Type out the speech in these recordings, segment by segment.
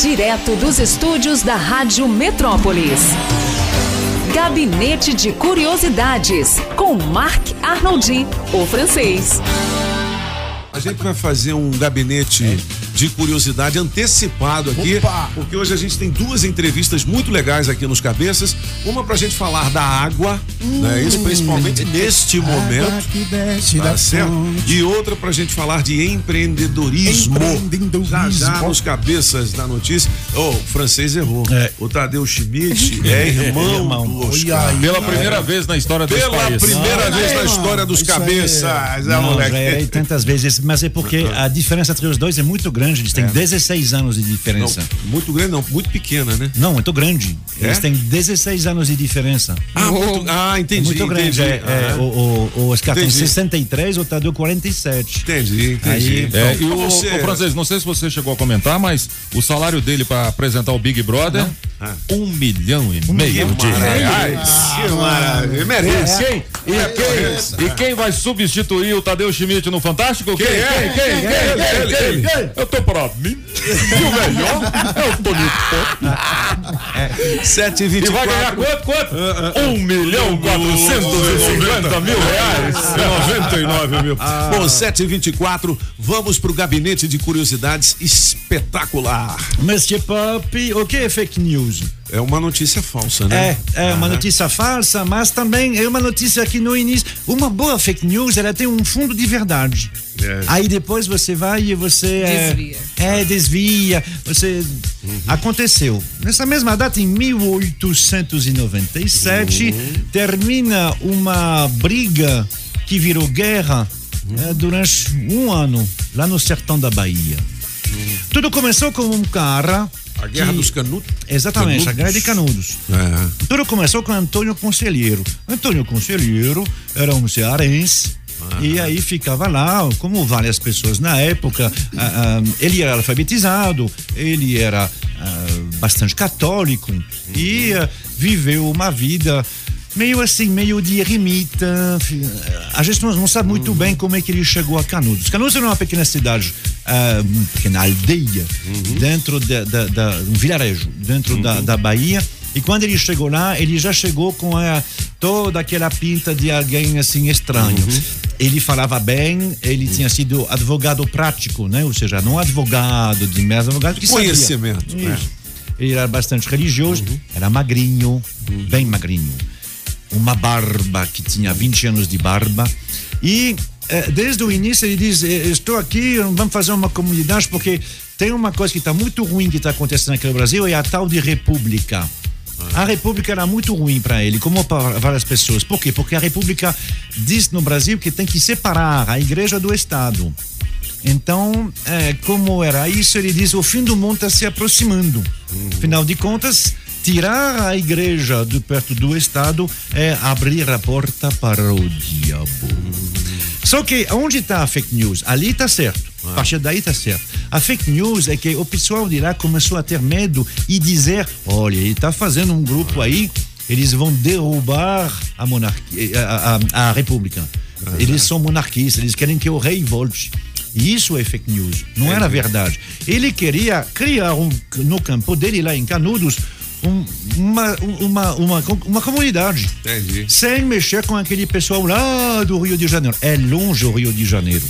Direto dos estúdios da Rádio Metrópolis. Gabinete de Curiosidades, com Marc Arnoldi, o francês. A gente vai fazer um gabinete de curiosidade antecipado aqui, Opa! porque hoje a gente tem duas entrevistas muito legais aqui nos cabeças. Uma pra gente falar da água, né? Isso principalmente neste momento. que desce Tá da certo? E outra pra gente falar de empreendedorismo. Empreendedorismo. Já já nos cabeças da notícia. Oh, o francês errou. É. O Tadeu Schmidt é irmão, irmão. do Oscar. Aí. Pela primeira vez na história desse Pela país. primeira Não, vez na não, história dos é- cabeças, é, Não, moleque. já errei tantas vezes, mas é porque a diferença entre os dois é muito grande. Eles têm 16 anos de Não, diferença. muito grande, não, muito pequena, né? Não, muito grande. Eles É? têm 16 anos de diferença. Ah, muito, ah É entendi. muito grande. entendi. É, é, Ah, o, o, o Oscar tem Entendi. 63, o Tadeu 47. Entendi, entendi. Aí, É, e o, Você- o francês, não sei se você chegou a comentar, mas o salário dele para apresentar o Big Brother, um milhão e meio de reais. Que maravilha. Merece. Quem? E, quem, e quem vai substituir o Tadeu Schmidt no Fantástico? Quem? é? Quem? Quem? Quem? Quem? Quem? Eu tô pra mim. E o melhor é o Tony Pop. 7 e E 24 vai ganhar quanto? Quanto? Um milhão quatrocentos e cinquenta mil reais. 99 mil. Bom, 7 e 24 vamos pro gabinete de curiosidades espetacular. Monsieur Pop, o que é fake news? É uma notícia falsa, né? É, é uma notícia falsa, mas também é uma notícia que no início, uma boa fake news, ela tem um fundo de verdade. É. Aí depois você vai e você é, Desvia. é desvia, você aconteceu. Nessa mesma data em 1897 termina uma briga que virou guerra eh, durante um ano lá no sertão da Bahia. Tudo começou com um cara A Guerra que- dos Canudos. Exatamente, a Canudos. Guerra de Canudos. É. Tudo começou com Antônio Conselheiro. Antônio Conselheiro era um cearense. E aí ficava lá, como várias pessoas na época, ah, ah, ele era alfabetizado, ele era ah, bastante católico e ah, viveu uma vida meio assim, meio de eremita. A gente não, sabe muito bem como é que ele chegou a Canudos. Canudos era uma pequena cidade, ah, uma pequena aldeia, dentro da, da, da- um vilarejo, dentro da, da Bahia. E quando ele chegou lá, ele já chegou com a, toda aquela pinta de alguém assim estranho. Ele falava bem, ele tinha sido advogado prático, né? Ou seja, não advogado de mas advogado que sabia. Conhecimento, né? Isso. Ele era bastante religioso, era magrinho, bem magrinho. Uma barba que tinha 20 anos de barba. E eh, desde o início ele diz: "Eh, Estou aqui, vamos fazer uma comunidade, porque tem uma coisa que está muito ruim que está acontecendo aqui no Brasil: é a tal de república. A República era muito ruim para ele, como para várias pessoas. Por quê? Porque a República diz no Brasil que tem que separar a igreja do Estado. Então, é, como era isso, ele diz: o fim do mundo está se aproximando. Afinal de contas, tirar a igreja de perto do Estado é abrir a porta para o diabo. Só que onde está a fake news? Ali está certo. A partir daí está certo. A fake news é que o pessoal de lá começou a ter medo e dizer: olha, ele está fazendo um grupo aí, eles vão derrubar a monarquia, a, a, a república. Eles são monarquistas, eles querem que o rei volte. E isso é fake news, não era verdade. Ele queria criar um, no campo dele, lá em Canudos, um- uma, uma, uma, uma comunidade. Entendi. Sem mexer com aquele pessoal lá do Rio de Janeiro. É longe o Rio de Janeiro.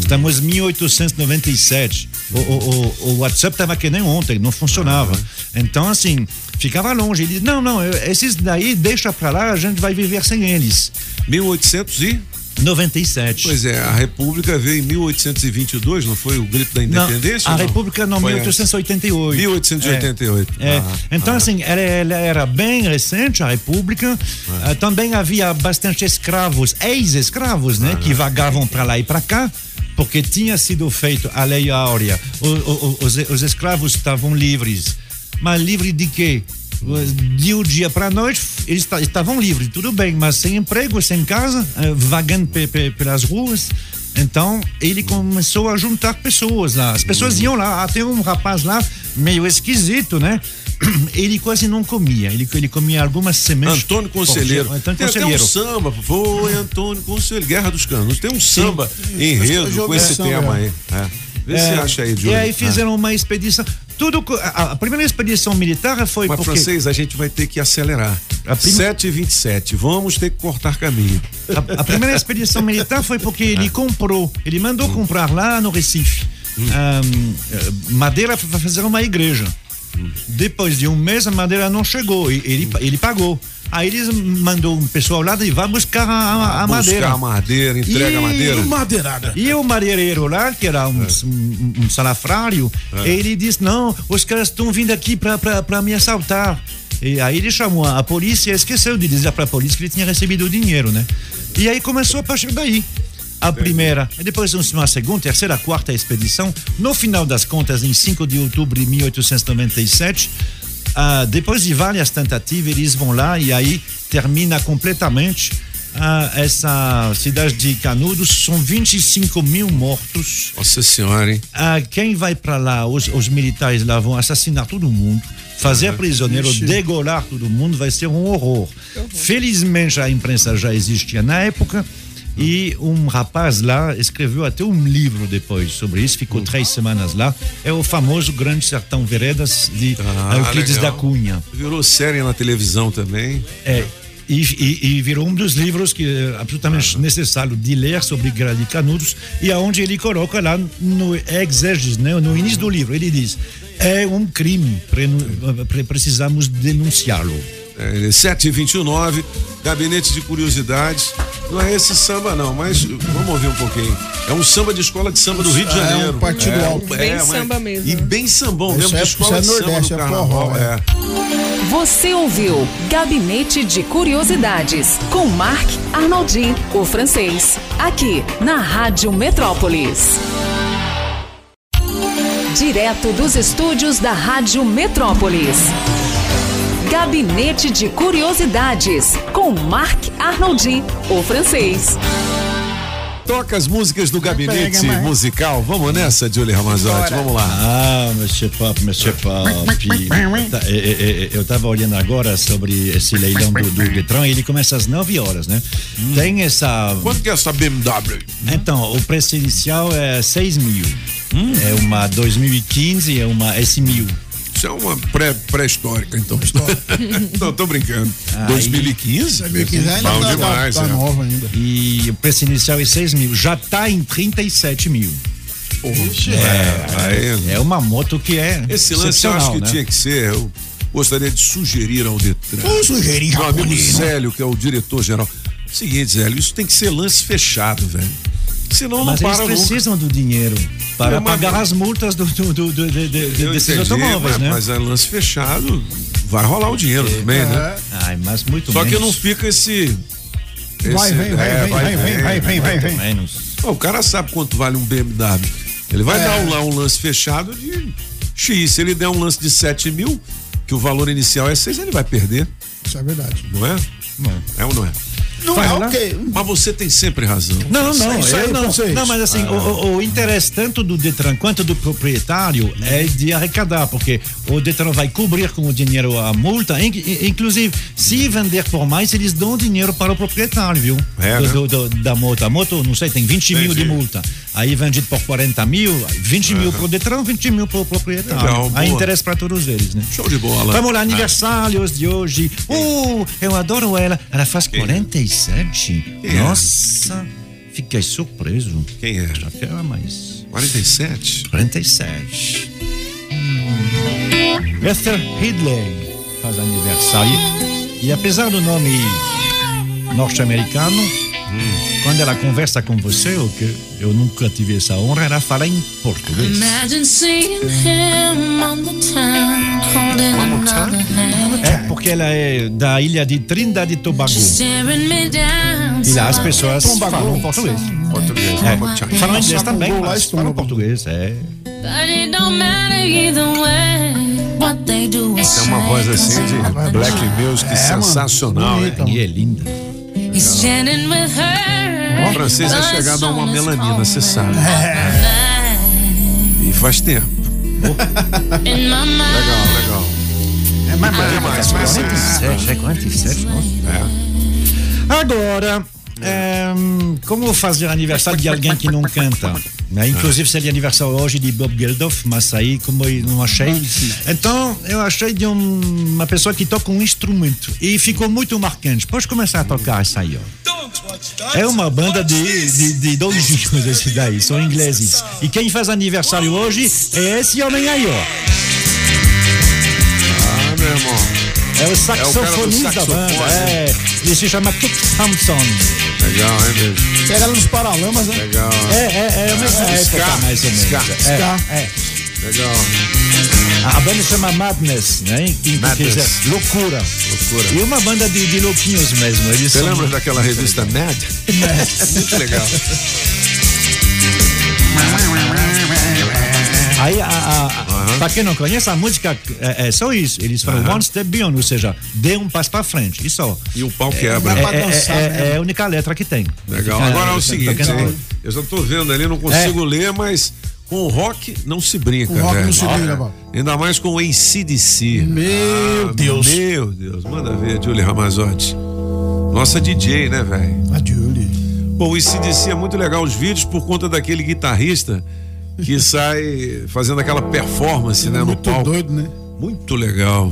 Estamos em 1897. O, o, o, o WhatsApp estava que nem ontem, não funcionava. Então, assim, ficava longe. Ele disse: não, não, esses daí deixa pra lá, a gente vai viver sem eles. 1800 e 97. Pois é, a República veio em 1822, não foi o grito da Não, independência? a ou não? República não, Foi 1888. 1888. É. Ah, então, assim, ela, ela era bem recente, a República. Ah, também havia bastante escravos, ex-escravos, né? Que vagavam para lá e para cá, porque tinha sido feito a Lei Áurea. O- o- o- os, os escravos estavam livres. Mas livre de quê? De um dia para a noite, eles ta- estavam livres, tudo bem, mas sem emprego, sem casa, eh, vagando pe- pe- pelas ruas. Então, ele começou a juntar pessoas lá. As pessoas iam lá. Ah, tem um rapaz lá, meio esquisito, né? Ele quase não comia. Ele, ele comia algumas sementes. Antônio Conselheiro. Antônio Tem até um Conselheiro. samba, foi Antônio Conselheiro, Guerra dos Canos. Tem um samba enredo que eu com esse tema aí. É. Vê se É, acha aí, E Júlio. aí fizeram uma expedição. Tudo. A, a primeira expedição militar foi Mas, porque. francês, a gente vai ter que acelerar. A prime- 7 e 27 Vamos ter que cortar caminho. A, a primeira expedição militar foi porque ele comprou, ele mandou comprar lá no Recife ahm, eh, madeira para fazer uma igreja. Depois de um mês a madeira não chegou, e ele, ele pagou. Aí eles mandou um pessoal lá e vai buscar a, a- a Buscar madeira. a madeira, entrega a E- madeira. Madeirada. E o madeireiro lá, que era um, um, um salafrário, ele disse: Não, os caras estão vindo aqui para me assaltar. E aí ele chamou a, a polícia, esqueceu de dizer para a polícia que ele tinha recebido o dinheiro, né? E aí começou a partir daí. A primeira, e depois uma segunda, terceira, quarta expedição. No final das contas, em 5 de outubro de 1897, ah, depois de várias tentativas, eles vão lá e aí termina completamente ah, essa cidade de Canudos. São 25 mil mortos. Nossa senhora, hein? Ah, quem vai para lá, os, os militares lá vão assassinar todo mundo, fazer prisioneiro, degolar todo mundo, vai ser um horror. Felizmente a imprensa já existia na época. E um rapaz lá escreveu até um livro depois sobre isso, ficou três semanas lá. É o famoso Grande Sertão Veredas de Ah, Euclides legal. da Cunha. Virou série na televisão também. É, e, e- e virou um dos livros que é absolutamente necessário de ler sobre Guerra de Canudos e aonde ele coloca lá no exégese, né, no início do livro, ele diz é um crime, pre- precisamos denunciá-lo. É, 7h29, Gabinete de Curiosidades. Não é esse samba, não, mas vamos ouvir um pouquinho. É um samba de escola de samba do Rio de É, um Janeiro. partido é, alto. Bem mas- samba mesmo, E bem sambão mesmo, é- de escola é de samba Nordeste, do é carnaval. forró, é. Você ouviu Gabinete de Curiosidades com Marc Arnoldi, o francês, aqui na Rádio Metrópolis. Direto dos estúdios da Rádio Metrópolis. Gabinete de Curiosidades com Marc Arnoldi, o francês. Toca as músicas do gabinete musical. Vamos nessa, Julie Ramazotti. Vamos lá. Ah, Monsieur Pop, Monsieur Pop. Eu estava olhando agora sobre esse leilão do, do Detran e ele começa às 9 horas, né? Tem essa. Quanto que é essa BMW? Então, o preço inicial é 6 mil. É uma 2015, é uma S1000. Isso é uma pré- pré-histórica, então. Não, tô brincando. 2015? 2015 ainda tá, demais, tá, tá é. nova ainda. E o preço inicial é 6 mil. Já está em 37 mil. É, aí- É uma moto que é. Esse lance eu acho excepcional, que né? tinha que ser. Eu gostaria de sugerir ao Detran. Vamos sugerir Meu amigo né? Zélio, que é o diretor-geral. Seguinte, Zélio, isso tem que ser lance fechado, velho. Senão Mas não eles para nunca. precisam do dinheiro para Não, mas- pagar as multas do, do, do, do- de- de- Eu desses entendi, automóveis, mas, né? mas é lance fechado, vai rolar o dinheiro também, né? Ai, mas muito Só que menos. não fica esse. Vai, esse- vem, vai, é, vem, vai, vem, vai, vem, vai, vem. Menos. Pô, o cara sabe quanto vale um BMW. Ele vai É. dar um, lá um lance fechado de X. Se ele der um lance de 7 mil, que o valor inicial é 6, ele vai perder, Isso é verdade. não é? É ou não é? Não Vai é lá? ok. Mas você tem sempre razão. Não, não, Isso aí, eu não. vocês. Não, mas assim, o, o- o interesse tanto do Detran quanto do proprietário é de arrecadar, porque o Detran vai cobrir com o dinheiro a multa, in- in- inclusive, se vender por mais, eles dão dinheiro para o proprietário, viu? É, Do- né? do- do- da moto. A moto, não sei, tem 20 mil de Entendi. multa. Aí vendido por 40 mil, 20 mil para o Detran, 20 mil para o proprietário. Legal, Há boa. interesse para todos eles, né? Show de bola. Vamos lá, aniversários de hoje. Uh, eu adoro ela. Ela faz 47. Quem é? Nossa, fiquei surpreso. Quem é? Já que era mais. 47? 47. Hum. Esther Ridley faz aniversário. E apesar do nome norte-americano, quando ela conversa com você, o que eu nunca tive essa honra, ela fala em português. Imagine seeing him on the town, holding another hand, É porque ela é da ilha de Trindade e Tobago. E lá as pessoas Tombago. falam português. Português. É, tchau. falam inglês também, mas falam português, é. But it don't matter either way. What they do is Tem uma voz assim de black music É, mano. sensacional, né? Bonita. E é linda. He's standing with her. O francês é chegado a uma melanina, você sabe. É. E faz tempo. Legal, legal. É mais É mais, mais, 47, é 47, nossa. Agora, é, hum, como fazer aniversário de alguém que não canta? Né? Inclusive seria aniversário hoje de Bob Geldof, mas aí como eu não achei. Então eu achei de um- uma pessoa que toca um instrumento e ficou muito marcante. Pode começar a tocar essa aí, ó. É uma banda de, de, de dois discos esse daí, são ingleses. E quem faz aniversário hoje é esse homem aí, ó. Ah, meu irmão. É o saxofonista da banda. É, ele se chama Kit Thompson. Legal, hein, mesmo? Pega ela nos paralamas, né? Legal. É, é, é a mesma Ska, época, mais ou menos. ska, É, ska. é. Legal. A banda chama Madness, né? Quem Madness. quiser. Loucura. Loucura. E uma banda de, de louquinhos mesmo. Eles Você são- lembra daquela revista Mad? Muito legal. Aí, a, a, a- pra quem não conhece, a música é, é só isso. Eles falam one step beyond, ou seja, dê um passo pra frente. Isso ó. E o pau quebra. É, pra é- dançar é- mesmo. é a única letra que tem. Legal. Fica- Agora é o seguinte, eu já tô vendo ali, não consigo ler, mas com o rock não se brinca, Com rock velho. não se brinca, pô. Ainda mais com o ACDC. Meu Deus. Meu Deus, manda ver, Julie Ramazotti. Nossa DJ, né, velho? A Julie. Bom, o ACDC é muito legal os vídeos por conta daquele guitarrista que sai fazendo aquela performance, né, no Muito palco. doido, né? Muito legal.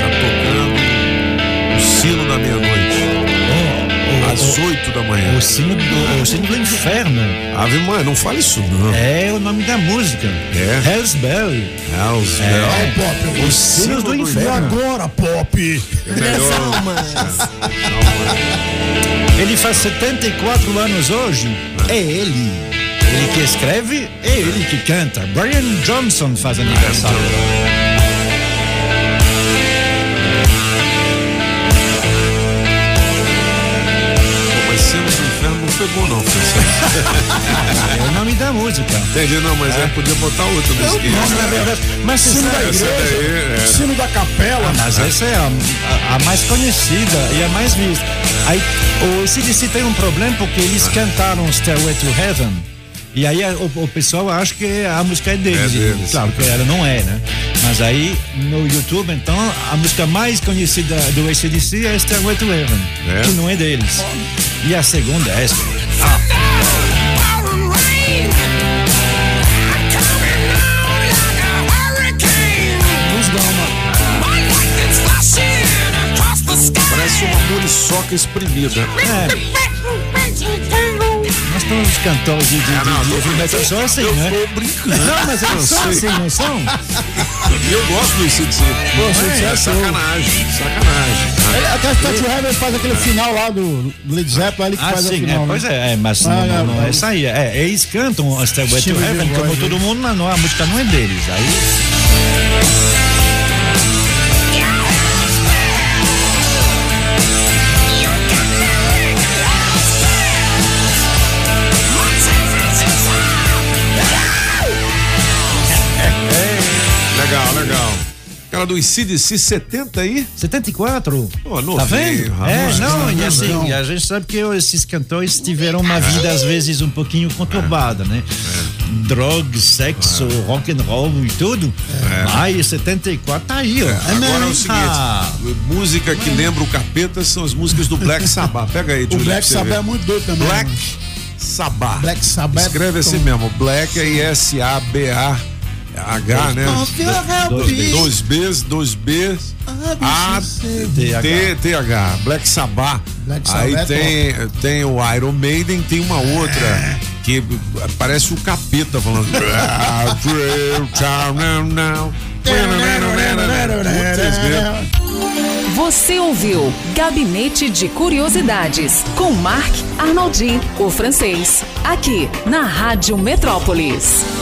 Tá tocando o sino da meia-noite. Às oito da manhã. O sino, do, o sino do inferno Ave mãe, não fala isso não. é o nome da música. É? Hell's Bell. Hells É. Ai, Pop. Os sinos do E inferno. agora, Pop? Ele faz 74 anos hoje. É ele. Ele que escreve, é ele que canta. Brian Johnson faz aniversário. Não Francisco. É o nome da música. Entendi, não, mas é, podia botar outro nesse aqui. Na verdade, mas Sino da Essa daí, é. Sino da capela. Mas essa é a, a- a mais conhecida e a mais vista. Aí, o CDC tem um problema porque eles cantaram Stairway to Heaven. E aí o, o pessoal acha que a música é deles. É deles. Claro que ela não é, né? Mas aí no YouTube, então, a música mais conhecida do ACDC é Stairway to Heaven, É? que não é deles. E a segunda é. Parece uma muriçoca espremida. É. Nós temos os cantores de, de, de, não, de tô heavy metal, são assim, eu né? tô brincando. Não, mas eles são sei. assim, não são? E eu gosto do ICDC. Pô, é, sacanagem, sacanagem. Ele, até Scott Heaven faz aquele final lá do Led Zeppelin, ele que Ah, faz sim, o é, final. pois né? é, é, mas Ah, não, é, não, não é. é isso aí. É, eles cantam to Steve Heaven, Vai como todo mundo, mas não, a música não é deles. Aí, Aquela do ICDC 70 aí? 74. Pô, Tá novinho, vendo? rapaz. É, não, e não, assim, não. a gente sabe que esses cantores tiveram uma vida às vezes um pouquinho conturbada, né? Drogas, sexo, rock and roll e tudo. Mas 74 tá aí, ó. Agora é o seguinte, Ah, música que lembra o capeta são as músicas do Black Sabbath. Pega aí, O Black Sabbath é muito doido também. Black né? Sabbath. Black Sabbath. Escreve assim mesmo, Black é I-S-A-B-A H, né? dois Dois Bs, dois Bs, A, T, T, H, Black Sabbath. Black Aí Sabbath é tem, tem o Iron Maiden, tem uma outra que parece o capeta falando. Você ouviu Gabinete de Curiosidades com Marc Arnoldi, o francês, aqui na Rádio Metrópolis.